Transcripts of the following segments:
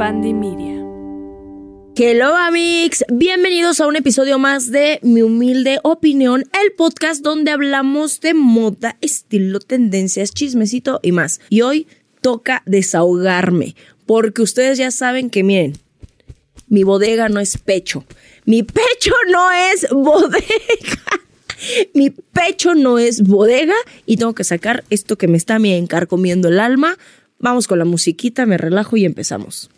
Media. Hello Amix, bienvenidos a un episodio más de Mi Humilde Opinión, el podcast donde hablamos de moda, estilo, tendencias, chismecito y más. Y hoy toca desahogarme, porque ustedes ya saben que miren, mi bodega no es pecho, mi pecho no es bodega. Mi pecho no es bodega y tengo que sacar esto que me está me encarcomiendo el alma. Vamos con la musiquita, me relajo y empezamos.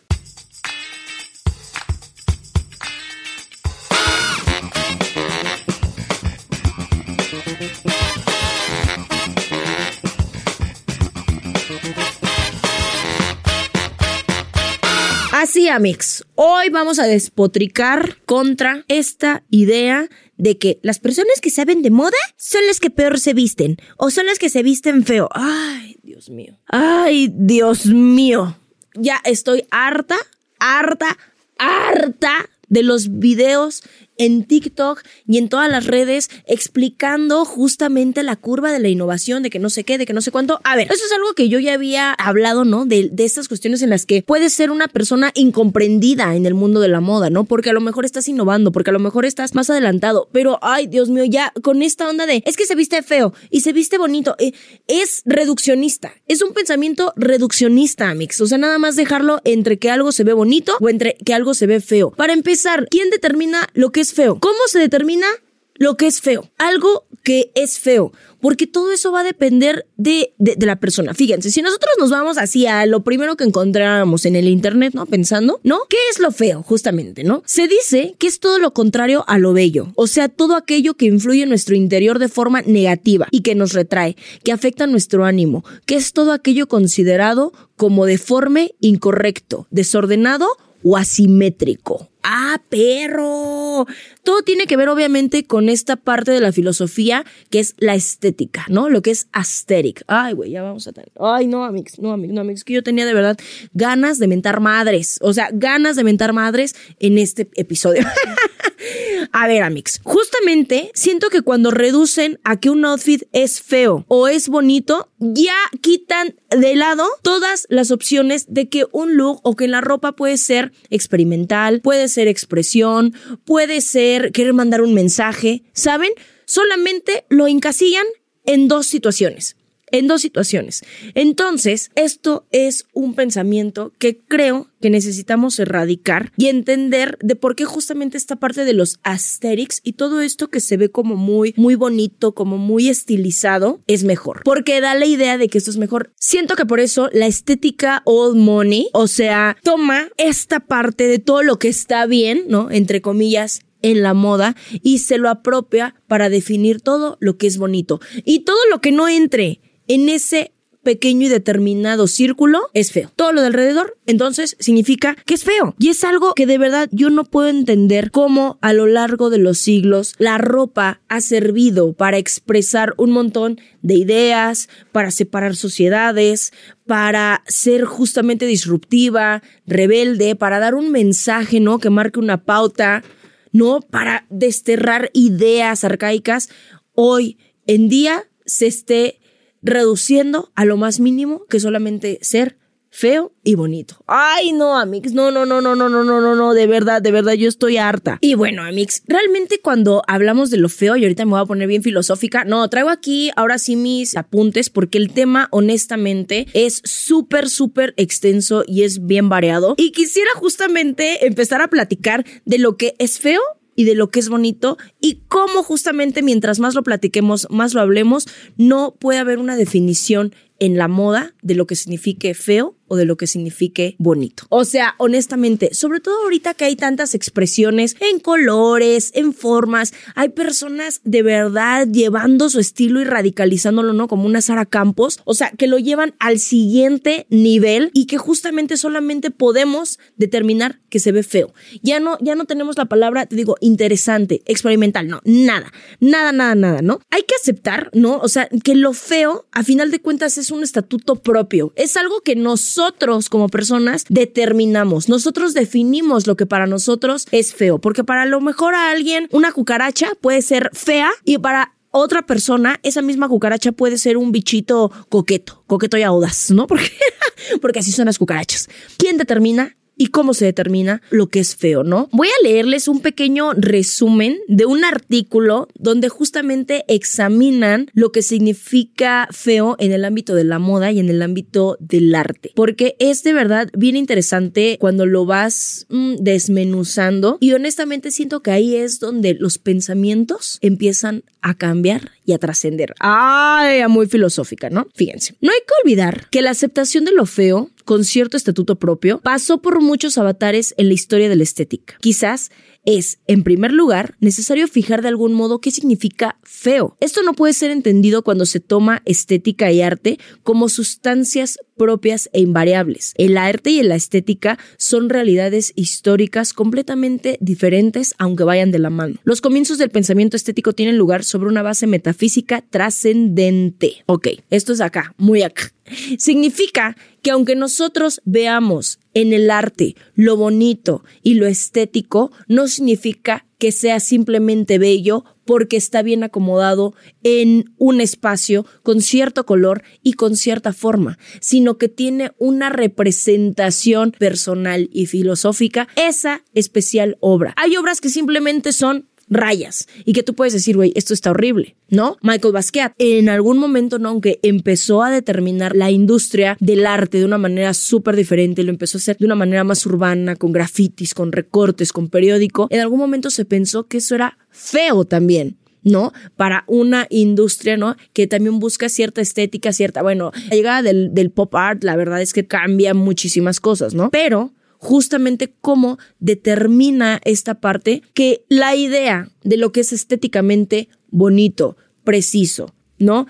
Así, Amix, hoy vamos a despotricar contra esta idea de que las personas que saben de moda son las que peor se visten o son las que se visten feo. Ay, Dios mío. Ay, Dios mío. Ya estoy harta, harta, harta de los videos en TikTok y en todas las redes explicando justamente la curva de la innovación, de que no sé qué, de que no sé cuánto. A ver, eso es algo que yo ya había hablado, ¿no? De, de estas cuestiones en las que puedes ser una persona incomprendida en el mundo de la moda, ¿no? Porque a lo mejor estás innovando, porque a lo mejor estás más adelantado, pero ay, Dios mío, ya con esta onda de, es que se viste feo y se viste bonito, eh, es reduccionista, es un pensamiento reduccionista, Amix, o sea, nada más dejarlo entre que algo se ve bonito o entre que algo se ve feo. Para empezar, ¿quién determina lo que es feo? ¿Cómo se determina lo que es feo? Algo que es feo. Porque todo eso va a depender de, de, de, la persona. Fíjense, si nosotros nos vamos así a lo primero que encontráramos en el Internet, ¿no? Pensando, ¿no? ¿Qué es lo feo, justamente, ¿no? Se dice que es todo lo contrario a lo bello. O sea, todo aquello que influye en nuestro interior de forma negativa y que nos retrae, que afecta nuestro ánimo, que es todo aquello considerado como deforme, incorrecto, desordenado o asimétrico. Ah, perro. Todo tiene que ver obviamente con esta parte de la filosofía que es la estética, ¿no? Lo que es aesthetic. Ay, güey, ya vamos a tener. Ay, no, amigos, no, amigos, no, amigos, que yo tenía de verdad ganas de mentar madres, o sea, ganas de mentar madres en este episodio. a ver, amigos, justamente siento que cuando reducen a que un outfit es feo o es bonito, ya quitan de lado todas las opciones de que un look o que la ropa puede ser experimental, puede ser expresión, puede ser querer mandar un mensaje, ¿saben? Solamente lo encasillan en dos situaciones. En dos situaciones. Entonces, esto es un pensamiento que creo que necesitamos erradicar y entender de por qué justamente esta parte de los aesthetics y todo esto que se ve como muy, muy bonito, como muy estilizado, es mejor. Porque da la idea de que esto es mejor. Siento que por eso la estética old money, o sea, toma esta parte de todo lo que está bien, ¿no? Entre comillas, en la moda y se lo apropia para definir todo lo que es bonito. Y todo lo que no entre en ese pequeño y determinado círculo es feo. Todo lo de alrededor, entonces, significa que es feo. Y es algo que de verdad yo no puedo entender cómo a lo largo de los siglos la ropa ha servido para expresar un montón de ideas, para separar sociedades, para ser justamente disruptiva, rebelde, para dar un mensaje, ¿no? Que marque una pauta, ¿no? Para desterrar ideas arcaicas. Hoy en día se esté reduciendo a lo más mínimo que solamente ser feo y bonito. Ay, no, Amix, no, no, no, no, no, no, no, no, no, de verdad, de verdad, yo estoy harta. Y bueno, Amix, realmente cuando hablamos de lo feo, y ahorita me voy a poner bien filosófica, no, traigo aquí ahora sí mis apuntes, porque el tema, honestamente, es súper, súper extenso y es bien variado. Y quisiera justamente empezar a platicar de lo que es feo y de lo que es bonito y cómo justamente mientras más lo platiquemos, más lo hablemos, no puede haber una definición en la moda de lo que signifique feo o de lo que signifique bonito. O sea, honestamente, sobre todo ahorita que hay tantas expresiones en colores, en formas, hay personas de verdad llevando su estilo y radicalizándolo, ¿no? Como una Sara Campos, o sea, que lo llevan al siguiente nivel y que justamente solamente podemos determinar que se ve feo. Ya no, ya no tenemos la palabra, te digo, interesante, experimental, no, nada, nada, nada, nada, ¿no? Hay que aceptar, ¿no? O sea, que lo feo, a final de cuentas, es un estatuto propio. Es algo que nosotros como personas determinamos. Nosotros definimos lo que para nosotros es feo. Porque para lo mejor a alguien una cucaracha puede ser fea y para otra persona, esa misma cucaracha puede ser un bichito coqueto, coqueto y audaz, ¿no? Porque, porque así son las cucarachas. ¿Quién determina? Y cómo se determina lo que es feo, ¿no? Voy a leerles un pequeño resumen de un artículo donde justamente examinan lo que significa feo en el ámbito de la moda y en el ámbito del arte, porque es de verdad bien interesante cuando lo vas mm, desmenuzando y honestamente siento que ahí es donde los pensamientos empiezan a cambiar y a trascender. Ay, muy filosófica, ¿no? Fíjense, no hay que olvidar que la aceptación de lo feo con cierto estatuto propio pasó por muchos avatares en la historia de la estética. Quizás es, en primer lugar, necesario fijar de algún modo qué significa feo. Esto no puede ser entendido cuando se toma estética y arte como sustancias propias e invariables. El arte y la estética son realidades históricas completamente diferentes, aunque vayan de la mano. Los comienzos del pensamiento estético tienen lugar sobre una base metafísica trascendente. Ok, esto es acá, muy acá. Significa que aunque nosotros veamos en el arte lo bonito y lo estético, no significa que sea simplemente bello porque está bien acomodado en un espacio con cierto color y con cierta forma, sino que tiene una representación personal y filosófica esa especial obra. Hay obras que simplemente son rayas y que tú puedes decir, güey, esto está horrible, ¿no? Michael Basquiat, en algún momento, ¿no? Aunque empezó a determinar la industria del arte de una manera súper diferente, lo empezó a hacer de una manera más urbana, con grafitis, con recortes, con periódico, en algún momento se pensó que eso era feo también. ¿no? Para una industria, ¿no? Que también busca cierta estética, cierta, bueno, la llegada del, del pop art, la verdad es que cambia muchísimas cosas, ¿no? Pero justamente cómo determina esta parte que la idea de lo que es estéticamente bonito, preciso, ¿no?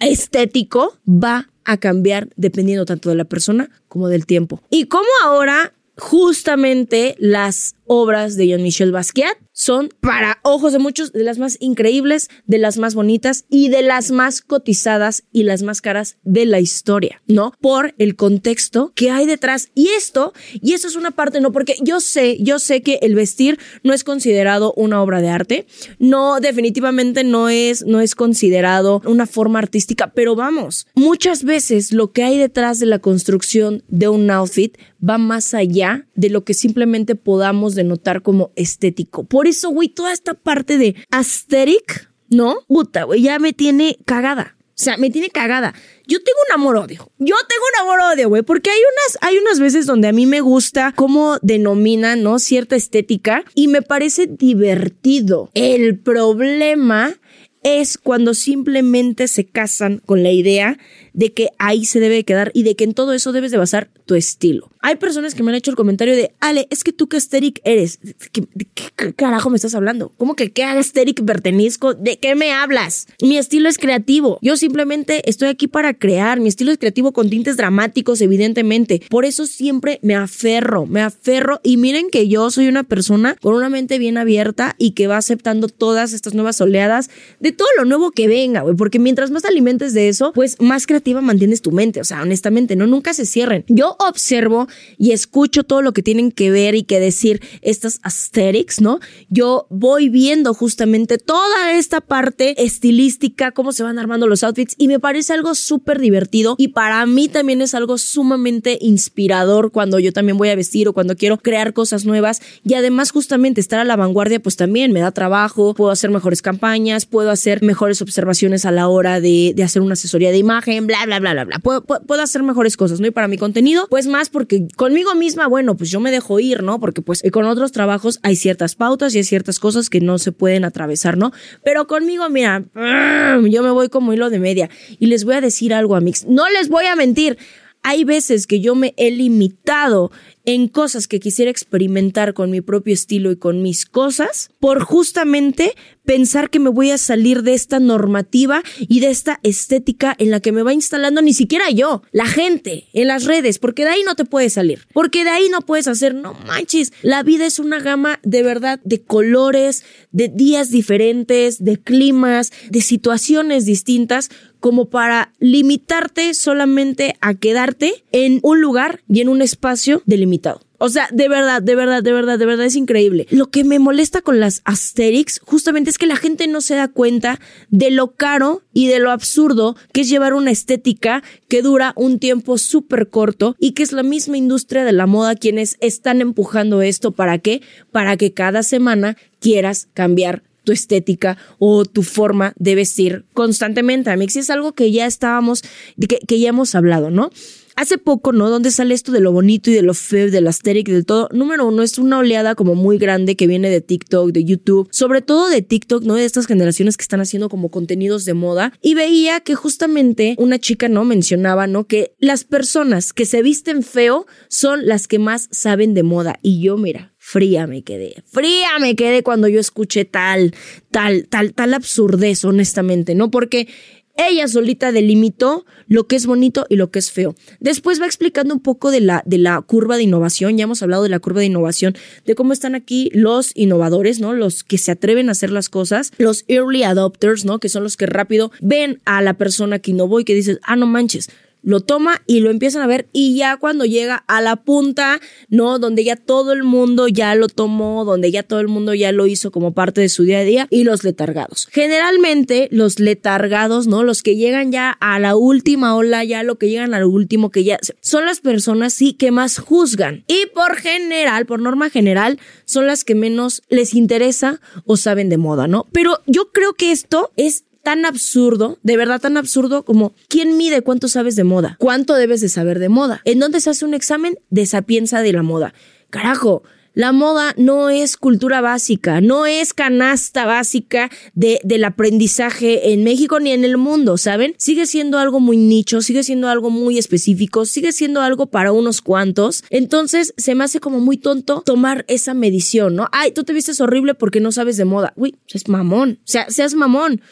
estético va a cambiar dependiendo tanto de la persona como del tiempo. Y cómo ahora justamente las obras de Jean-Michel Basquiat son, para ojos de muchos, de las más increíbles, de las más bonitas y de las más cotizadas y las más caras de la historia, ¿no? Por el contexto que hay detrás. Y esto, y eso es una parte, ¿no? Porque yo sé, yo sé que el vestir no es considerado una obra de arte, no, definitivamente no es, no es considerado una forma artística, pero vamos, muchas veces lo que hay detrás de la construcción de un outfit va más allá de lo que simplemente podamos denotar como estético. Por eso, güey, toda esta parte de aesthetic, ¿no? Puta, güey, ya me tiene cagada. O sea, me tiene cagada. Yo tengo un amor-odio. Yo tengo un amor-odio, güey, porque hay unas, hay unas veces donde a mí me gusta cómo denominan, ¿no? Cierta estética y me parece divertido. El problema es cuando simplemente se casan con la idea de que ahí se debe quedar y de que en todo eso debes de basar tu estilo. Hay personas que me han hecho el comentario de, Ale, es que tú qué aesthetic eres. ¿Qué, qué carajo me estás hablando? ¿Cómo que qué aesthetic pertenezco? ¿De qué me hablas? Mi estilo es creativo. Yo simplemente estoy aquí para crear. Mi estilo es creativo con tintes dramáticos, evidentemente. Por eso siempre me aferro, me aferro. Y miren que yo soy una persona con una mente bien abierta y que va aceptando todas estas nuevas oleadas de todo lo nuevo que venga, güey. Porque mientras más alimentes de eso, pues más creativo mantienes tu mente. O sea, honestamente, no, nunca se cierren. Yo observo y escucho todo lo que tienen que ver y que decir estas aesthetics, ¿no? Yo voy viendo justamente toda esta parte estilística, cómo se van armando los outfits y me parece algo súper divertido y para mí también es algo sumamente inspirador cuando yo también voy a vestir o cuando quiero crear cosas nuevas y además justamente estar a la vanguardia pues también me da trabajo, puedo hacer mejores campañas, puedo hacer mejores observaciones a la hora de, de hacer una asesoría de imagen, bla, bla, bla, bla, bla. Puedo, puedo, hacer mejores cosas, ¿no? Y para mi contenido, pues más porque conmigo misma, bueno, pues yo me dejo ir, ¿no? Porque pues con otros trabajos hay ciertas pautas y hay ciertas cosas que no se pueden atravesar, ¿no? Pero conmigo, mira, yo me voy como hilo de media. Y les voy a decir algo, Mix. No les voy a mentir. Hay veces que yo me he limitado en cosas que quisiera experimentar con mi propio estilo y con mis cosas por justamente pensar que me voy a salir de esta normativa y de esta estética en la que me va instalando ni siquiera yo, la gente en las redes, porque de ahí no te puedes salir, porque de ahí no puedes hacer, no manches, la vida es una gama de verdad de colores, de días diferentes, de climas, de situaciones distintas como para limitarte solamente a quedarte en un lugar y en un espacio delimitado O sea, de verdad, de verdad, de verdad, de verdad es increíble. Lo que me molesta con las Asterix justamente es que la gente no se da cuenta de lo caro y de lo absurdo que es llevar una estética que dura un tiempo súper corto y que es la misma industria de la moda quienes están empujando esto. ¿Para qué? Para que cada semana quieras cambiar tu estética o tu forma de vestir constantemente. A mí es algo que ya estábamos, que ya hemos hablado, ¿no? Hace poco, ¿no? ¿Dónde sale esto de lo bonito y de lo feo, de la asteric y de todo? Número uno, es una oleada como muy grande que viene de TikTok, de YouTube, sobre todo de TikTok, ¿no? De estas generaciones que están haciendo como contenidos de moda. Y veía que justamente una chica, ¿no? Mencionaba, ¿no? Que las personas que se visten feo son las que más saben de moda. Y yo, mira, fría me quedé. Fría me quedé cuando yo escuché tal, tal, tal, tal absurdez, honestamente, ¿no? Porque ella solita delimitó lo que es bonito y lo que es feo. Después va explicando un poco de la, de la curva de innovación. Ya hemos hablado de la curva de innovación, de cómo están aquí los innovadores, ¿no? Los que se atreven a hacer las cosas, los early adopters, ¿no? Que son los que rápido ven a la persona que innovó y que dices, ah, no manches, lo toma y lo empiezan a ver y ya cuando llega a la punta, ¿no? Donde ya todo el mundo ya lo tomó, donde ya todo el mundo ya lo hizo como parte de su día a día y los letargados. Generalmente los letargados, ¿no? Los que llegan ya a la última ola, ya lo que llegan al último, que ya son las personas sí que más juzgan y por general, por norma general, son las que menos les interesa o saben de moda, ¿no? Pero yo creo que esto es tan absurdo, de verdad tan absurdo como ¿quién mide cuánto sabes de moda? ¿Cuánto debes de saber de moda? ¿En dónde se hace un examen de sapienza de la moda? Carajo, la moda no es cultura básica, no es canasta básica de, del aprendizaje en México ni en el mundo, ¿saben? Sigue siendo algo muy nicho, sigue siendo algo muy específico, sigue siendo algo para unos cuantos. Entonces se me hace como muy tonto tomar esa medición, ¿no? Ay, tú te vistes horrible porque no sabes de moda. Uy, es mamón. O sea, seas mamón.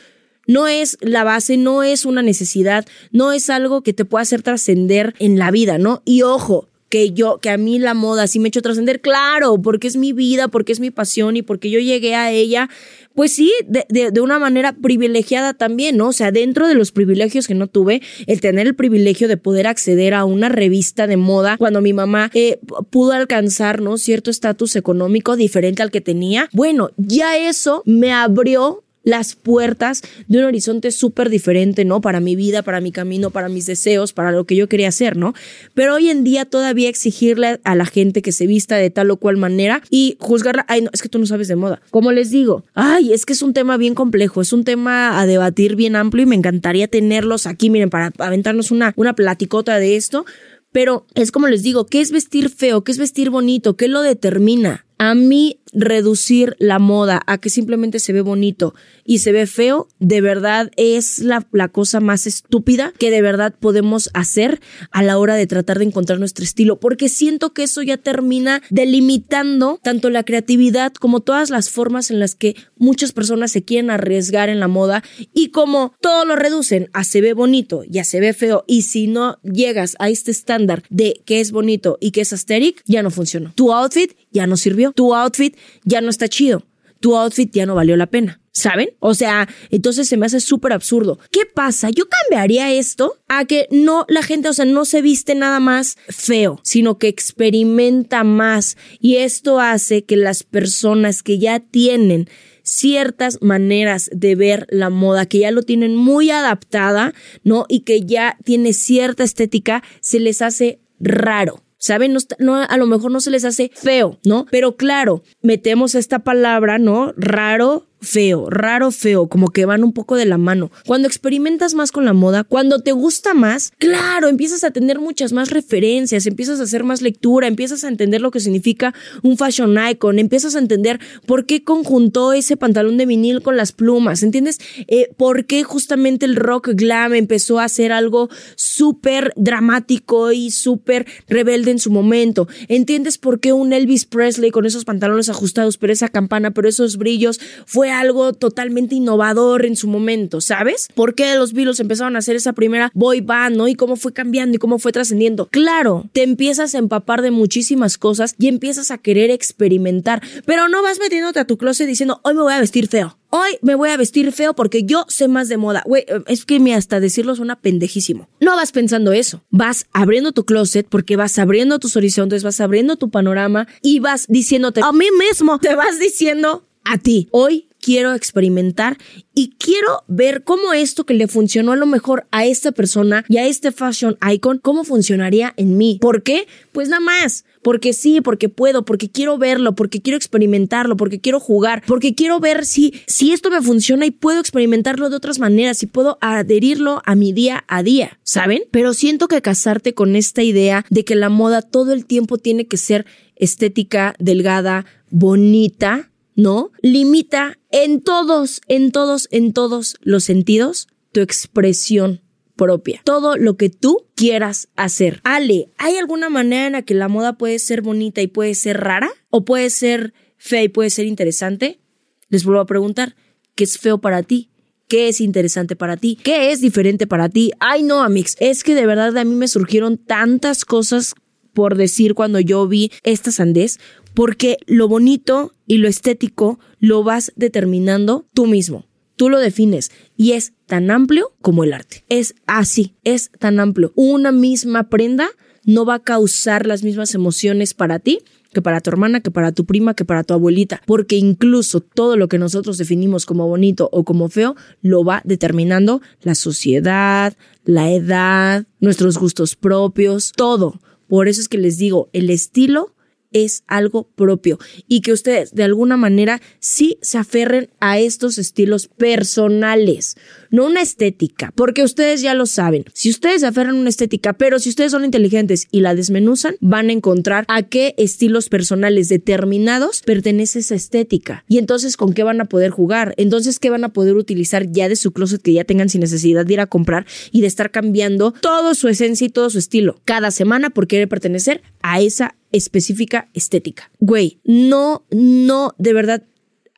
No es la base, no es una necesidad, no es algo que te pueda hacer trascender en la vida, ¿no? Y ojo, que yo, que a mí la moda sí me ha hecho trascender, claro, porque es mi vida, porque es mi pasión y porque yo llegué a ella, pues sí, de, de, una manera privilegiada también, ¿no? O sea, dentro de los privilegios que no tuve, el tener el privilegio de poder acceder a una revista de moda cuando mi mamá eh, pudo alcanzar, ¿no? Cierto estatus económico diferente al que tenía, bueno, ya eso me abrió las puertas de un horizonte súper diferente, ¿no? Para mi vida, para mi camino, para mis deseos, para lo que yo quería hacer, ¿no? Pero hoy en día todavía exigirle a la gente que se vista de tal o cual manera y juzgarla, ay, no, es que tú no sabes de moda. Como les digo, ay, es que es un tema bien complejo, es un tema a debatir bien amplio y me encantaría tenerlos aquí, miren, para aventarnos una, una platicota de esto. Pero es como les digo, ¿qué es vestir feo? ¿Qué es vestir bonito? ¿Qué lo determina? A mí reducir la moda a que simplemente se ve bonito y se ve feo, de verdad es la, la, cosa más estúpida que de verdad podemos hacer a la hora de tratar de encontrar nuestro estilo, porque siento que eso ya termina delimitando tanto la creatividad como todas las formas en las que muchas personas se quieren arriesgar en la moda y como todo lo reducen a se ve bonito y a se ve feo y si no llegas a este estándar de que es bonito y que es asteric, ya no funcionó. Tu outfit ya no sirvió. Tu outfit ya no está chido. Tu outfit ya no valió la pena. ¿Saben? O sea, entonces se me hace súper absurdo. ¿Qué pasa? Yo cambiaría esto a que no, la gente, o sea, no se viste nada más feo, sino que experimenta más. Y esto hace que las personas que ya tienen ciertas maneras de ver la moda, que ya lo tienen muy adaptada, ¿no? Y que ya tiene cierta estética, se les hace raro. ¿Saben? No, a lo mejor no se les hace feo, ¿no? Pero claro, metemos esta palabra, ¿no? Raro feo, raro feo, como que van un poco de la mano. Cuando experimentas más con la moda, cuando te gusta más, claro, empiezas a tener muchas más referencias, empiezas a hacer más lectura, empiezas a entender lo que significa un fashion icon, empiezas a entender por qué conjuntó ese pantalón de vinil con las plumas, ¿entiendes? Eh, por qué justamente el rock glam empezó a ser algo súper dramático y súper rebelde en su momento. ¿Entiendes por qué un Elvis Presley con esos pantalones ajustados, pero esa campana, pero esos brillos fue algo totalmente innovador en su momento, ¿sabes? ¿Por qué los Beatles empezaron a hacer esa primera boy band, ¿no? Y cómo fue cambiando y cómo fue trascendiendo. Claro, te empiezas a empapar de muchísimas cosas y empiezas a querer experimentar, pero no vas metiéndote a tu closet diciendo, hoy me voy a vestir feo hoy me voy a vestir feo porque yo sé más de moda. Güey, es que me hasta decirlo suena pendejísimo. No vas pensando eso. Vas abriendo tu closet porque vas abriendo tus horizontes, vas abriendo tu panorama y vas diciéndote a mí mismo, te vas diciendo a ti. Hoy quiero experimentar y quiero ver cómo esto que le funcionó a lo mejor a esta persona y a este fashion icon, cómo funcionaría en mí. ¿Por qué? Pues nada más. Porque sí, porque puedo, porque quiero verlo, porque quiero experimentarlo, porque quiero jugar, porque quiero ver si, si esto me funciona y puedo experimentarlo de otras maneras, y puedo adherirlo a mi día a día, ¿saben? Pero siento que casarte con esta idea de que la moda todo el tiempo tiene que ser estética, delgada, bonita, ¿no? Limita en todos, en todos, en todos los sentidos tu expresión propia. Todo lo que tú quieras hacer. Ale, ¿hay alguna manera en la que la moda puede ser bonita y puede ser rara? ¿O puede ser fea y puede ser interesante? Les vuelvo a preguntar, ¿qué es feo para ti? ¿Qué es interesante para ti? ¿Qué es diferente para ti? Ay, no, Amix, es que de verdad a mí me surgieron tantas cosas por decir cuando yo vi esta sandez, porque lo bonito y lo estético lo vas determinando tú mismo. Tú lo defines y es tan amplio como el arte. Es así, es tan amplio. Una misma prenda no va a causar las mismas emociones para ti que para tu hermana, que para tu prima, que para tu abuelita, porque incluso todo lo que nosotros definimos como bonito o como feo lo va determinando la sociedad, la edad, nuestros gustos propios, todo. Por eso es que les digo, el estilo es algo propio y que ustedes de alguna manera sí se aferren a estos estilos personales, no una estética, porque ustedes ya lo saben. Si ustedes aferran una estética, pero si ustedes son inteligentes y la desmenuzan, van a encontrar a qué estilos personales determinados pertenece esa estética y entonces con qué van a poder jugar, entonces qué van a poder utilizar ya de su closet que ya tengan sin necesidad de ir a comprar y de estar cambiando todo su esencia y todo su estilo cada semana por querer pertenecer a esa específica estética. Güey, no, no, de verdad,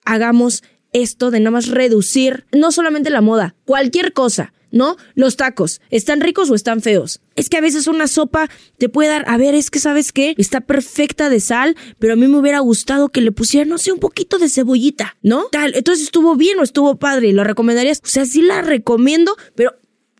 hagamos esto de nada más reducir no solamente la moda, cualquier cosa. ¿no? Los tacos, ¿están ricos o están feos? Es que a veces una sopa te puede dar, a ver, es que sabes qué, está perfecta de sal, pero a mí me hubiera gustado que le pusieran, no sé, un poquito de cebollita, ¿no? Tal, entonces estuvo bien o estuvo padre, ¿lo recomendarías? O sea, sí la recomiendo, pero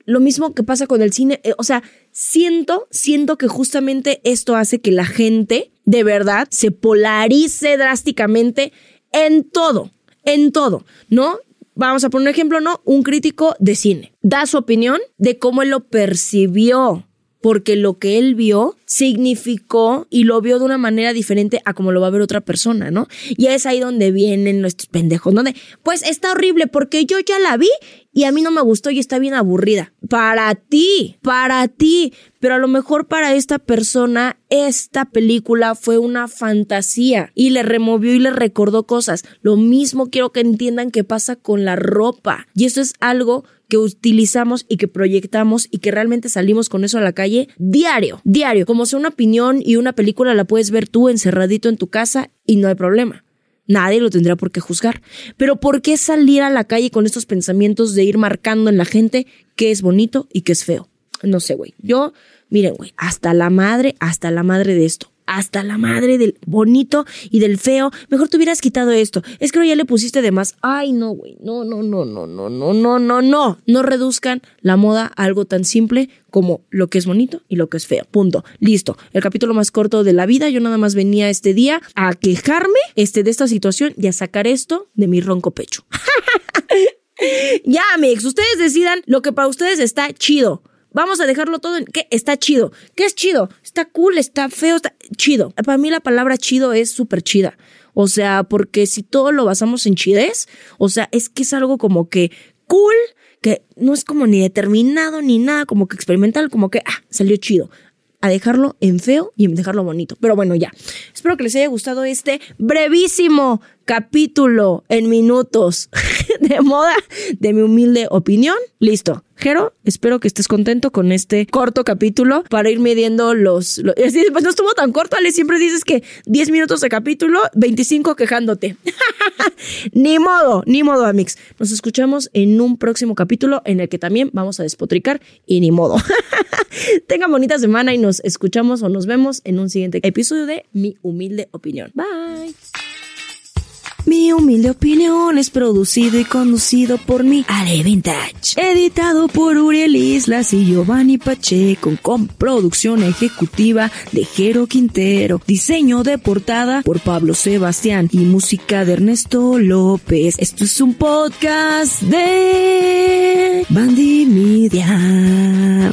lo mismo que pasa con el cine, eh, o sea, siento, siento que justamente esto hace que la gente de verdad se polarice drásticamente en todo, en todo, ¿no? Vamos a poner un ejemplo, ¿no? Un crítico de cine da su opinión de cómo él lo percibió, porque lo que él vio significó y lo vio de una manera diferente a como lo va a ver otra persona, ¿no? Y es ahí donde vienen nuestros pendejos, donde, pues está horrible porque yo ya la vi y a mí no me gustó y está bien aburrida. Para ti, para ti. Pero a lo mejor para esta persona esta película fue una fantasía y le removió y le recordó cosas. Lo mismo quiero que entiendan que pasa con la ropa. Y esto es algo que utilizamos y que proyectamos y que realmente salimos con eso a la calle diario, diario. Como sea una opinión y una película la puedes ver tú encerradito en tu casa y no hay problema. Nadie lo tendrá por qué juzgar. Pero ¿por qué salir a la calle con estos pensamientos de ir marcando en la gente qué es bonito y qué es feo? No sé, güey. Yo, miren, güey, hasta la madre, hasta la madre de esto hasta la madre del bonito y del feo. Mejor te hubieras quitado esto. Es que ya le pusiste de más. Ay, no, güey. No, no, no, no, no, no, no, no, no. No reduzcan la moda a algo tan simple como lo que es bonito y lo que es feo. Punto. Listo. El capítulo más corto de la vida. Yo nada más venía este día a quejarme este, de esta situación y a sacar esto de mi ronco pecho. ya, amigos, ustedes decidan lo que para ustedes está chido. Vamos a dejarlo todo en que está chido. ¿Qué es chido? Está cool, está feo, está chido. Para mí la palabra chido es súper chida. O sea, porque si todo lo basamos en chidez, o sea, es que es algo como que cool, que no es como ni determinado ni nada, como que experimental, como que, ah, salió chido a dejarlo en feo y en dejarlo bonito. Pero bueno, ya. Espero que les haya gustado este brevísimo capítulo en minutos de moda de mi humilde opinión. Listo. Jero, espero que estés contento con este corto capítulo para ir midiendo los... pues no estuvo tan corto, Ale. Siempre dices que 10 minutos de capítulo, 25 quejándote. ni modo, ni modo, Amix. Nos escuchamos en un próximo capítulo en el que también vamos a despotricar y ni modo. Tengan bonita semana y nos escuchamos o nos vemos en un siguiente episodio de Mi Humilde Opinión. Bye. Mi humilde opinión es producido y conducido por mi Ale Vintage. Editado por Uriel Islas y Giovanni Pacheco con producción ejecutiva de Jero Quintero. Diseño de portada por Pablo Sebastián y música de Ernesto López. Esto es un podcast de Bandy Media.